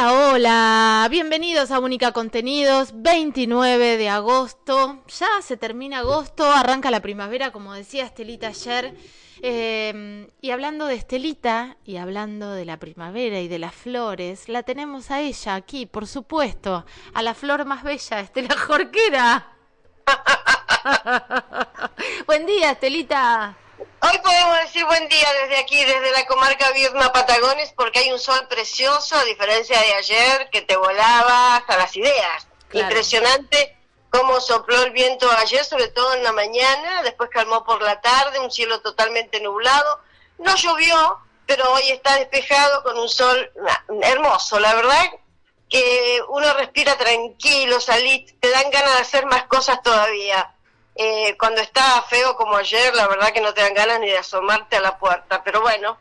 Hola, hola, bienvenidos a Única Contenidos, 29 de agosto, ya se termina agosto, arranca la primavera, como decía Estelita ayer, eh, y hablando de Estelita y hablando de la primavera y de las flores, la tenemos a ella aquí, por supuesto, a la flor más bella, Estela Jorquera. Buen día, Estelita. Hoy podemos decir buen día desde aquí, desde la comarca Viedma Patagones, porque hay un sol precioso, a diferencia de ayer, que te volaba hasta las ideas. Impresionante cómo sopló el viento ayer, sobre todo en la mañana, después calmó por la tarde, un cielo totalmente nublado. No llovió, pero hoy está despejado con un sol hermoso, la verdad que uno respira tranquilo, salí, te dan ganas de hacer más cosas todavía. Eh, cuando está feo como ayer, la verdad que no te dan ganas ni de asomarte a la puerta. Pero bueno,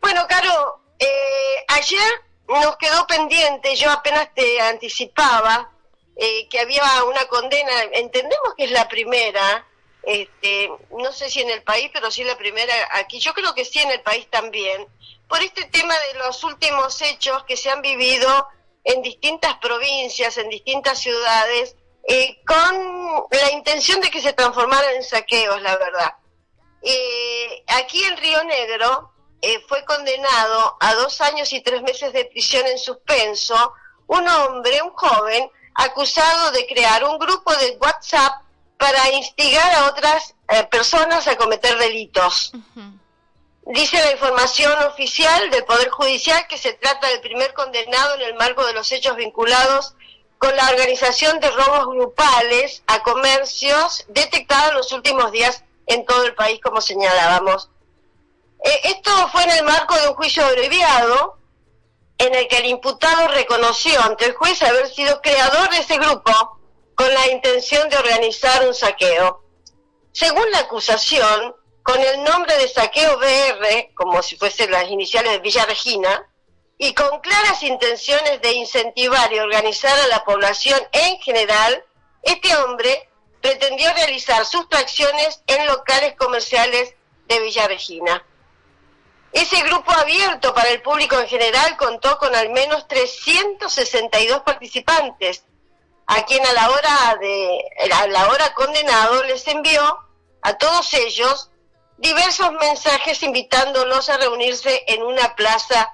bueno, Caro, eh, ayer nos quedó pendiente, yo apenas te anticipaba eh, que había una condena, entendemos que es la primera, este, no sé si en el país, pero sí la primera aquí, yo creo que sí en el país también, por este tema de los últimos hechos que se han vivido en distintas provincias, en distintas ciudades, eh, con la intención de que se transformaran en saqueos, la verdad. Eh, aquí en Río Negro eh, fue condenado a dos años y tres meses de prisión en suspenso un hombre, un joven, acusado de crear un grupo de WhatsApp para instigar a otras personas a cometer delitos. Dice la información oficial del Poder Judicial que se trata del primer condenado en el marco de los hechos vinculados con la organización de robos grupales a comercios detectados en los últimos días en todo el país, como señalábamos. Eh, esto fue en el marco de un juicio abreviado en el que el imputado reconoció ante el juez haber sido creador de ese grupo con la intención de organizar un saqueo. Según la acusación, con el nombre de saqueo BR, como si fuesen las iniciales de Villa Regina, y con claras intenciones de incentivar y organizar a la población en general, este hombre pretendió realizar sustracciones en locales comerciales de Villa Regina. Ese grupo abierto para el público en general contó con al menos 362 participantes, a quien a la hora de a la hora condenado les envió a todos ellos diversos mensajes invitándolos a reunirse en una plaza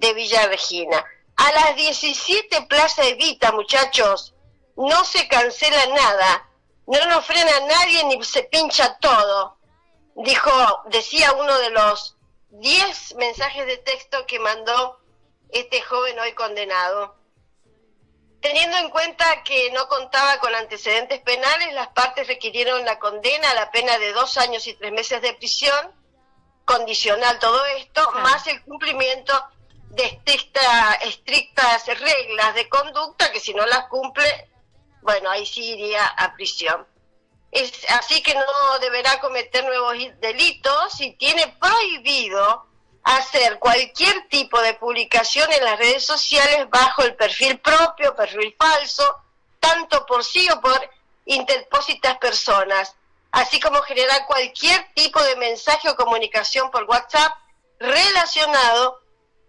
de Villa Regina. A las 17 Plaza Evita, muchachos, no se cancela nada, no nos frena nadie ni se pincha todo, dijo, decía uno de los 10 mensajes de texto que mandó este joven hoy condenado. Teniendo en cuenta que no contaba con antecedentes penales, las partes requirieron la condena a la pena de dos años y tres meses de prisión, condicional todo esto, más el cumplimiento de estrictas reglas de conducta que si no las cumple, bueno, ahí sí iría a prisión. Es, así que no deberá cometer nuevos delitos y tiene prohibido hacer cualquier tipo de publicación en las redes sociales bajo el perfil propio, perfil falso, tanto por sí o por interpósitas personas, así como generar cualquier tipo de mensaje o comunicación por WhatsApp relacionado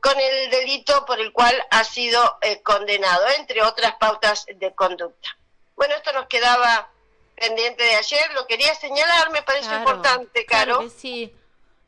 con el delito por el cual ha sido eh, condenado, entre otras pautas de conducta. Bueno, esto nos quedaba pendiente de ayer, lo quería señalar, me parece importante, Caro. Claro que sí,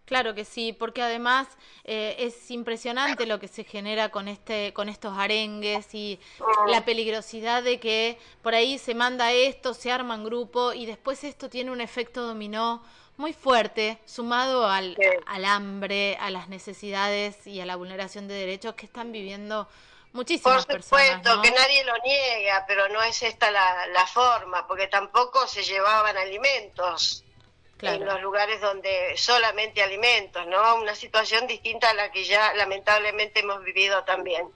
claro que sí, porque además eh, es impresionante lo que se genera con este, con estos arengues y mm. la peligrosidad de que por ahí se manda esto, se arma en grupo y después esto tiene un efecto dominó muy fuerte, sumado al, al hambre, a las necesidades y a la vulneración de derechos que están viviendo muchísimas personas. Por supuesto, que nadie lo niega, pero no es esta la, la forma, porque tampoco se llevaban alimentos en los lugares donde solamente alimentos, ¿no? Una situación distinta a la que ya lamentablemente hemos vivido también.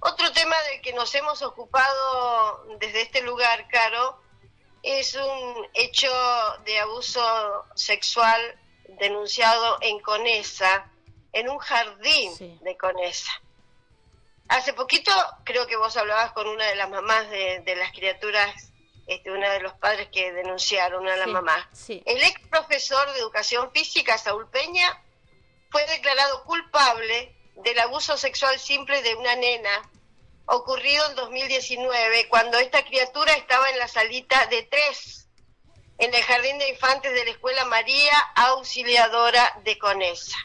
Otro tema del que nos hemos ocupado desde este lugar, Caro, es un hecho de abuso sexual denunciado en Conesa, en un jardín de Conesa. Hace poquito creo que vos hablabas con una de las mamás de, las criaturas, este, una de los padres que denunciaron, una de las mamás. El ex profesor de educación física, Saúl Peña, fue declarado culpable del abuso sexual simple de una nena ocurrido en 2019, cuando esta criatura estaba en la salita de tres, en el jardín de infantes de la Escuela María Auxiliadora de Conesa.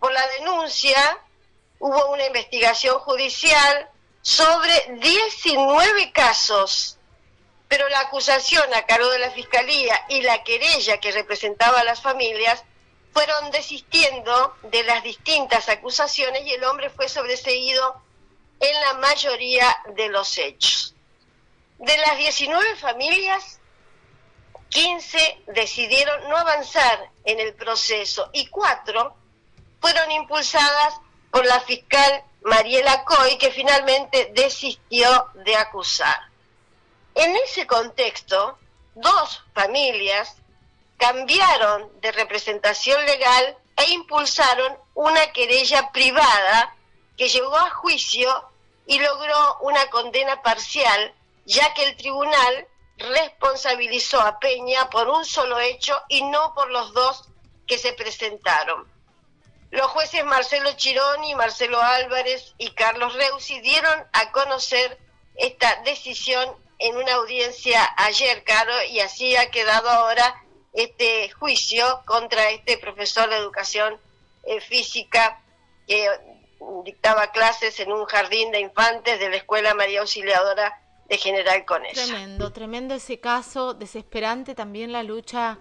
Por la denuncia hubo una investigación judicial sobre 19 casos, pero la acusación a cargo de la Fiscalía y la querella que representaba a las familias fueron desistiendo de las distintas acusaciones y el hombre fue sobreseído en la mayoría de los hechos. De las 19 familias, 15 decidieron no avanzar en el proceso y cuatro fueron impulsadas por la fiscal Mariela Coy, que finalmente desistió de acusar. En ese contexto, dos familias cambiaron de representación legal e impulsaron una querella privada que llegó a juicio y logró una condena parcial, ya que el tribunal responsabilizó a Peña por un solo hecho y no por los dos que se presentaron. Los jueces Marcelo Chironi, Marcelo Álvarez y Carlos Reusi dieron a conocer esta decisión en una audiencia ayer, Caro, y así ha quedado ahora este juicio contra este profesor de educación eh, física dictaba clases en un jardín de infantes de la Escuela María Auxiliadora de General Conesa. Tremendo, tremendo ese caso, desesperante también la lucha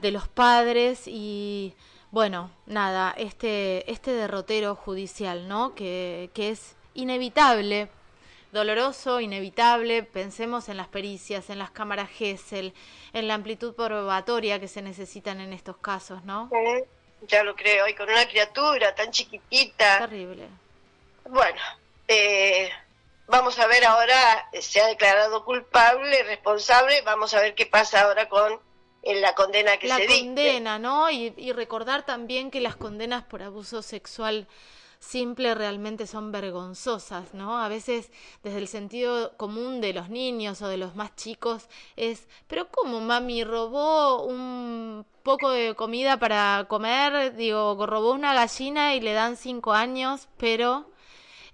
de los padres y bueno, nada, este, este derrotero judicial, ¿no? Que, que es inevitable doloroso, inevitable. Pensemos en las pericias, en las cámaras GESEL, en la amplitud probatoria que se necesitan en estos casos, ¿no? Ya lo creo, y con una criatura tan chiquitita. Terrible. Bueno, eh, vamos a ver ahora, se ha declarado culpable, responsable, vamos a ver qué pasa ahora con eh, la condena que se dicte. La condena, ¿no? Y, y recordar también que las condenas por abuso sexual simple realmente son vergonzosas, ¿no? A veces desde el sentido común de los niños o de los más chicos es, pero ¿cómo mami robó un poco de comida para comer? Digo, robó una gallina y le dan cinco años, pero...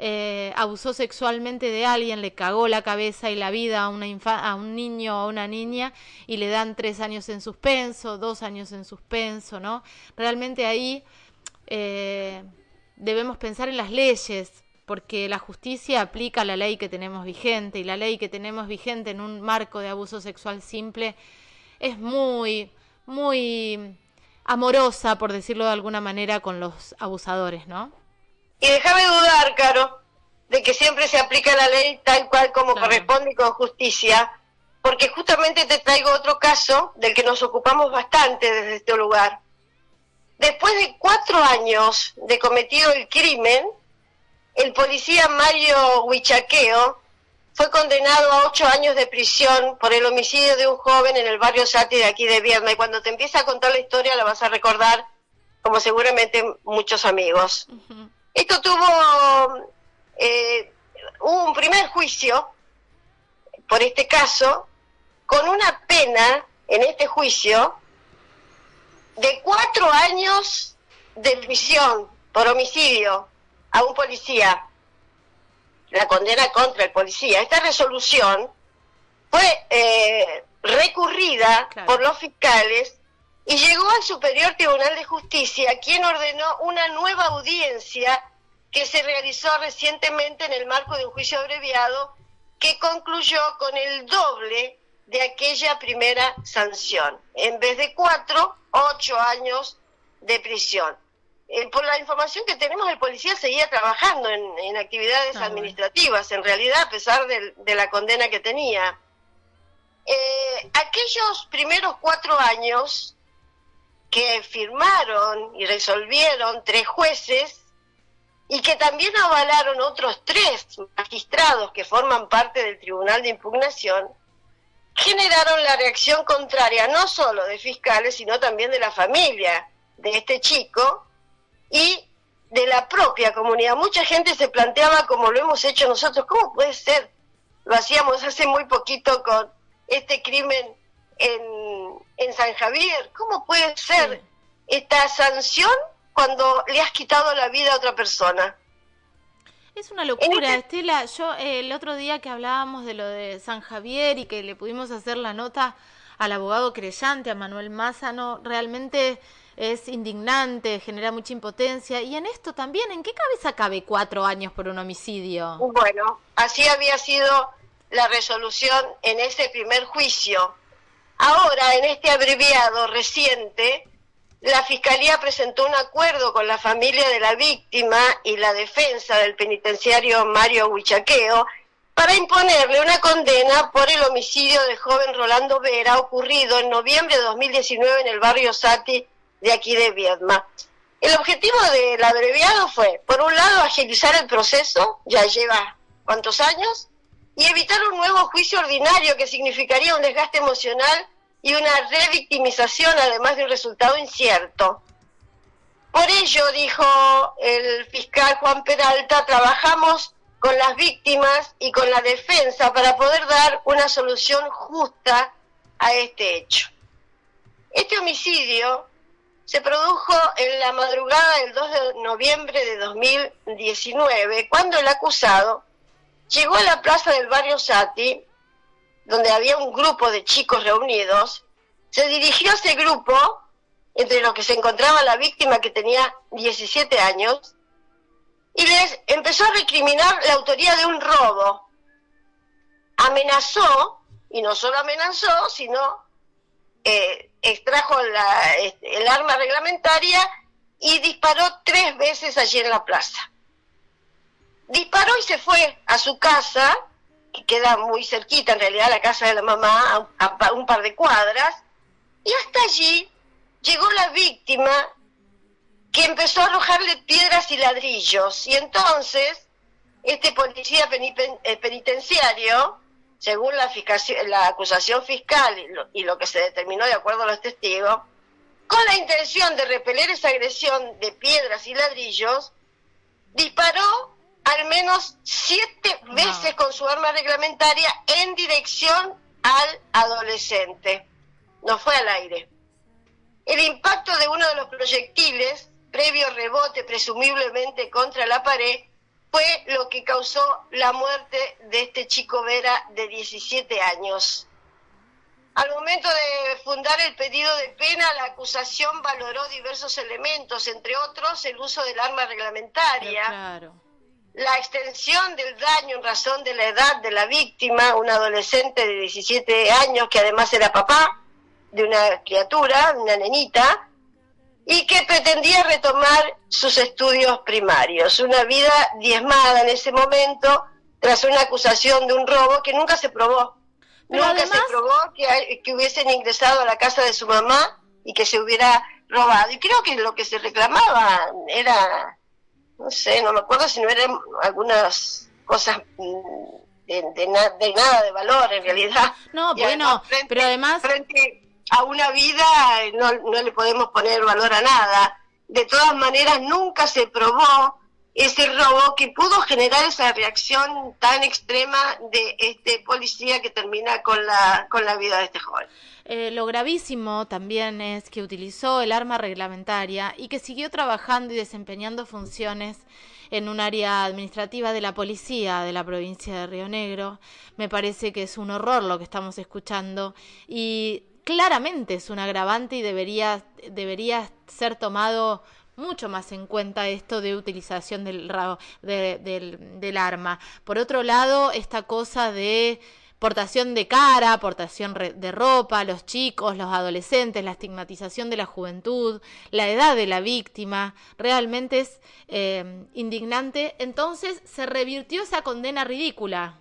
Eh, abusó sexualmente de alguien, le cagó la cabeza y la vida a, una a un niño o a una niña y le dan tres años en suspenso, dos años en suspenso, ¿no? Realmente ahí eh, debemos pensar en las leyes, porque la justicia aplica la ley que tenemos vigente y la ley que tenemos vigente en un marco de abuso sexual simple es muy, muy amorosa, por decirlo de alguna manera, con los abusadores, ¿no? Y déjame dudar, Caro, de que siempre se aplica la ley tal cual como corresponde y con justicia, porque justamente te traigo otro caso del que nos ocupamos bastante desde este lugar. Después de cuatro años de cometido el crimen, el policía Mario Huichaqueo fue condenado a ocho años de prisión por el homicidio de un joven en el barrio Sati de aquí de Vierna. Y cuando te empieza a contar la historia la vas a recordar, como seguramente muchos amigos. Esto tuvo eh, un primer juicio por este caso, con una pena en este juicio de cuatro años de prisión por homicidio a un policía, la condena contra el policía. Esta resolución fue eh, recurrida por los fiscales y llegó al Superior Tribunal de Justicia, quien ordenó una nueva audiencia que se realizó recientemente en el marco de un juicio abreviado que concluyó con el doble de aquella primera sanción. En vez de cuatro, ocho años de prisión. Eh, por la información que tenemos, el policía seguía trabajando en, actividades ah, administrativas, en realidad, a pesar de, la condena que tenía. Eh, aquellos primeros cuatro años que firmaron y resolvieron tres jueces y que también avalaron otros tres magistrados que forman parte del Tribunal de Impugnación, generaron la reacción contraria no solo de fiscales, sino también de la familia de este chico y de la propia comunidad. Mucha gente se planteaba, como lo hemos hecho nosotros, ¿cómo puede ser? Lo hacíamos hace muy poquito con este crimen en, en San Javier. ¿Cómo puede ser esta sanción cuando le has quitado la vida a otra persona? Es una locura, este Estela. Yo eh, el otro día que hablábamos de lo de San Javier y que le pudimos hacer la nota al abogado creyente, a Manuel Mázano, realmente es indignante, genera mucha impotencia. Y en esto también, ¿en qué cabeza cabe cuatro años por un homicidio? Bueno, así había sido la resolución en ese primer juicio. Ahora, en este abreviado reciente, la Fiscalía presentó un acuerdo con la familia de la víctima y la defensa del penitenciario Mario Huichaqueo para imponerle una condena por el homicidio del joven Rolando Vera ocurrido en noviembre de 2019 en el barrio Sati de aquí de Viedma. El objetivo del abreviado fue, por un lado, agilizar el proceso, ya lleva cuántos años, y evitar un nuevo juicio ordinario que significaría un desgaste emocional y una revictimización, además de un resultado incierto. Por ello, dijo el fiscal Juan Peralta, trabajamos con las víctimas y con la defensa para poder dar una solución justa a este hecho. Este homicidio se produjo en la madrugada del 2 de noviembre de 2019, cuando el acusado llegó a la plaza del barrio Sati donde había un grupo de chicos reunidos, se dirigió a ese grupo, entre los que se encontraba la víctima que tenía 17 años, y les empezó a recriminar la autoría de un robo. Amenazó, y no solo amenazó, sino eh, extrajo el arma reglamentaria y disparó tres veces allí en la plaza. Disparó y se fue a su casa que queda muy cerquita en realidad la casa de la mamá, a, un par de cuadras, y hasta allí llegó la víctima que empezó a arrojarle piedras y ladrillos. Y entonces, este policía eh, penitenciario, según la, acusación fiscal y lo, que se determinó de acuerdo a los testigos, con la intención de repeler esa agresión de piedras y ladrillos, disparó al menos siete veces con su arma reglamentaria en dirección al adolescente. No fue al aire. El impacto de uno de los proyectiles, previo rebote presumiblemente contra la pared, fue lo que causó la muerte de este chico Vera de 17 años. Al momento de fundar el pedido de pena, la acusación valoró diversos elementos, entre otros el uso del arma reglamentaria. Claro la extensión del daño en razón de la edad de la víctima, un adolescente de 17 años que además era papá de una criatura, una nenita, y que pretendía retomar sus estudios primarios, una vida diezmada en ese momento tras una acusación de un robo que nunca se probó. nunca se probó que, que hubiesen ingresado a la casa de su mamá y que se hubiera robado. Y creo que lo que se reclamaba era no sé, no me acuerdo si no eran algunas cosas mm, de, nada de valor en realidad. No, bueno, pero además... Frente a una vida no, no le podemos poner valor a nada. De todas maneras, nunca se probó ese robo que pudo generar esa reacción tan extrema de este policía que termina con la, con la vida de este joven. Eh, lo gravísimo también es que utilizó el arma reglamentaria y que siguió trabajando y desempeñando funciones en un área administrativa de la policía de la provincia de Río Negro. Me parece que es un horror lo que estamos escuchando y claramente es un agravante y debería, debería ser tomado mucho más en cuenta esto de utilización del, del, del arma. Por otro lado, esta cosa de portación de cara, portación de ropa, los chicos, los adolescentes, la estigmatización de la juventud, la edad de la víctima, realmente es eh, indignante. Entonces se revirtió esa condena ridícula.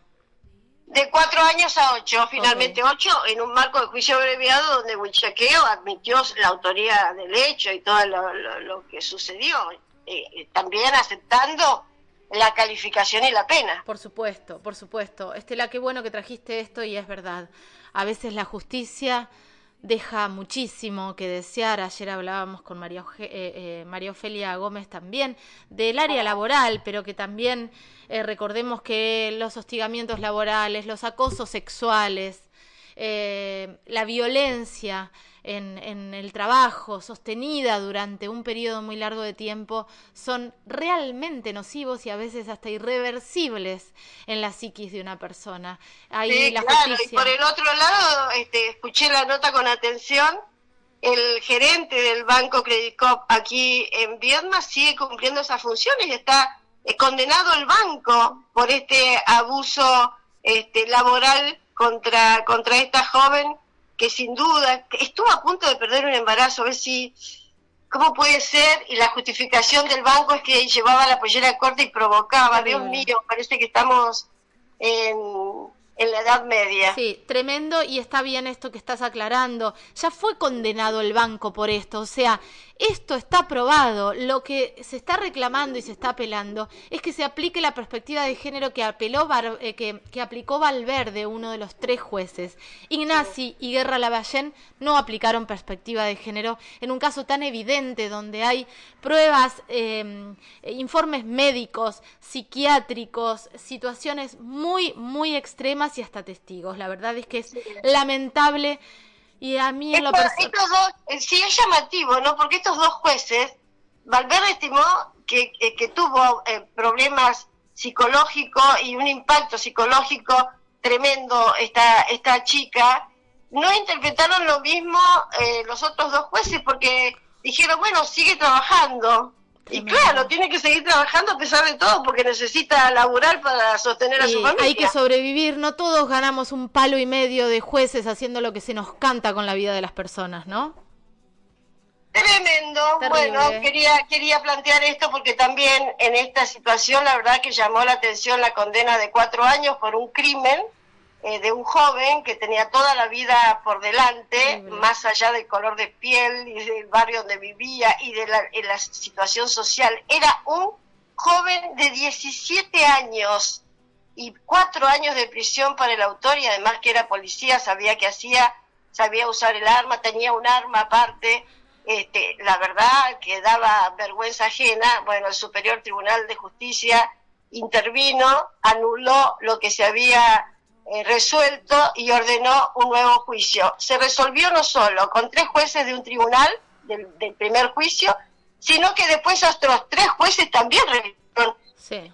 De cuatro años a ocho, finalmente ocho, en un marco de juicio abreviado donde Huichaqueo admitió la autoría del hecho y todo lo, que sucedió, eh, también aceptando la calificación y la pena. Por supuesto, por supuesto. Estela, qué bueno que trajiste esto y es verdad. A veces la justicia deja muchísimo que desear. Ayer hablábamos con María, eh, eh, Ofelia Gómez también del área laboral, pero que también eh, recordemos que los hostigamientos laborales, los acosos sexuales, eh, la violencia en, en, el trabajo sostenida durante un periodo muy largo de tiempo son realmente nocivos y a veces hasta irreversibles en la psiquis de una persona. Ahí sí, la claro, y por el otro lado, este, escuché la nota con atención el gerente del Banco Credit Corp aquí en Viedma sigue cumpliendo esas funciones y está eh, condenado el banco por este abuso este, laboral contra, contra esta joven que sin duda estuvo a punto de perder un embarazo, a ver si, ¿cómo puede ser? Y la justificación del banco es que llevaba la pollera corta y provocaba, Dios mío, parece que estamos en en la Edad Media. Sí, tremendo y está bien esto que estás aclarando. Ya fue condenado el banco por esto, o sea, esto está probado. Lo que se está reclamando y se está apelando es que se aplique la perspectiva de género que, apeló eh, que, que, aplicó Valverde, uno de los tres jueces. Ignaci y Guerra Lavallén no aplicaron perspectiva de género en un caso tan evidente donde hay pruebas, em, informes médicos, psiquiátricos, situaciones muy, muy extremas y hasta testigos. La verdad es que es lamentable y a mí en lo estos dos, eh, sí es llamativo, ¿no? Porque estos dos jueces, Valverde estimó que, que, tuvo eh, problemas psicológicos y un impacto psicológico tremendo esta, esta chica, no interpretaron lo mismo eh, los otros dos jueces porque dijeron, bueno, sigue trabajando. Y claro, tiene que seguir trabajando a pesar de todo porque necesita laburar para sostener a su familia. Hay que sobrevivir, no todos ganamos un palo y medio de jueces haciendo lo que se nos canta con la vida de las personas, ¿no? Tremendo. Bueno, quería quería plantear esto porque también en esta situación la verdad que llamó la atención la condena de cuatro años por un crimen eh, de un joven que tenía toda la vida por delante, más allá del color de piel y del barrio donde vivía y de la, situación social. Era un joven de 17 años y cuatro años de prisión para el autor y además que era policía, sabía que hacía, sabía usar el arma, tenía un arma aparte. Este, la verdad que daba vergüenza ajena. Bueno, el Superior Tribunal de Justicia intervino, anuló lo que se había eh, resuelto y ordenó un nuevo juicio. Se resolvió no solo con tres jueces de un tribunal del, primer juicio, sino que después otros tres jueces también revisaron. Sí.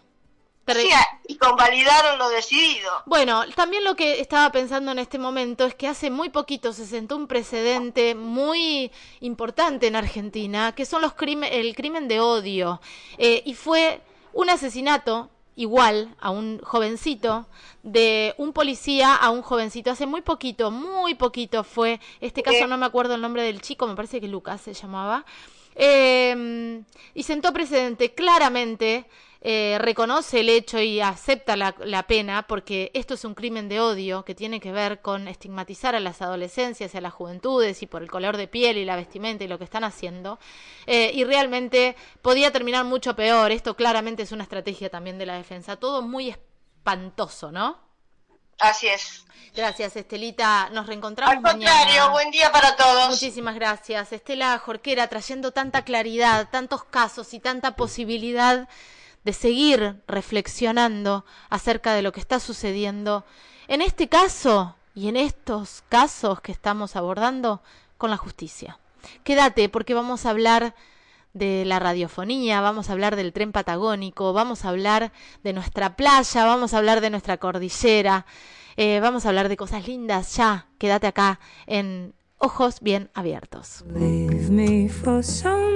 y convalidaron lo decidido. Bueno, también lo que estaba pensando en este momento es que hace muy poquito se sentó un precedente muy importante en Argentina, que son los crimen, el crimen de odio, eh, y fue un asesinato igual a un jovencito, de un policía a un jovencito. Hace muy poquito, muy poquito fue, este caso no me acuerdo el nombre del chico, me parece que Lucas se llamaba, eh, y sentó precedente claramente eh, reconoce el hecho y acepta la, pena, porque esto es un crimen de odio que tiene que ver con estigmatizar a las adolescencias y a las juventudes y por el color de piel y la vestimenta y lo que están haciendo. Eh, y realmente podía terminar mucho peor. Esto claramente es una estrategia también de la defensa. Todo muy espantoso, ¿no? Así es. Gracias, Estelita. Nos reencontramos Al contrario, buen día para todos. Muchísimas gracias. Estela Jorquera trayendo tanta claridad, tantos casos y tanta posibilidad de seguir reflexionando acerca de lo que está sucediendo en este caso y en estos casos que estamos abordando con la justicia. Quédate porque vamos a hablar de la radiofonía, vamos a hablar del tren patagónico, vamos a hablar de nuestra playa, vamos a hablar de nuestra cordillera, eh, vamos a hablar de cosas lindas ya. Quédate acá en Ojos Bien Abiertos.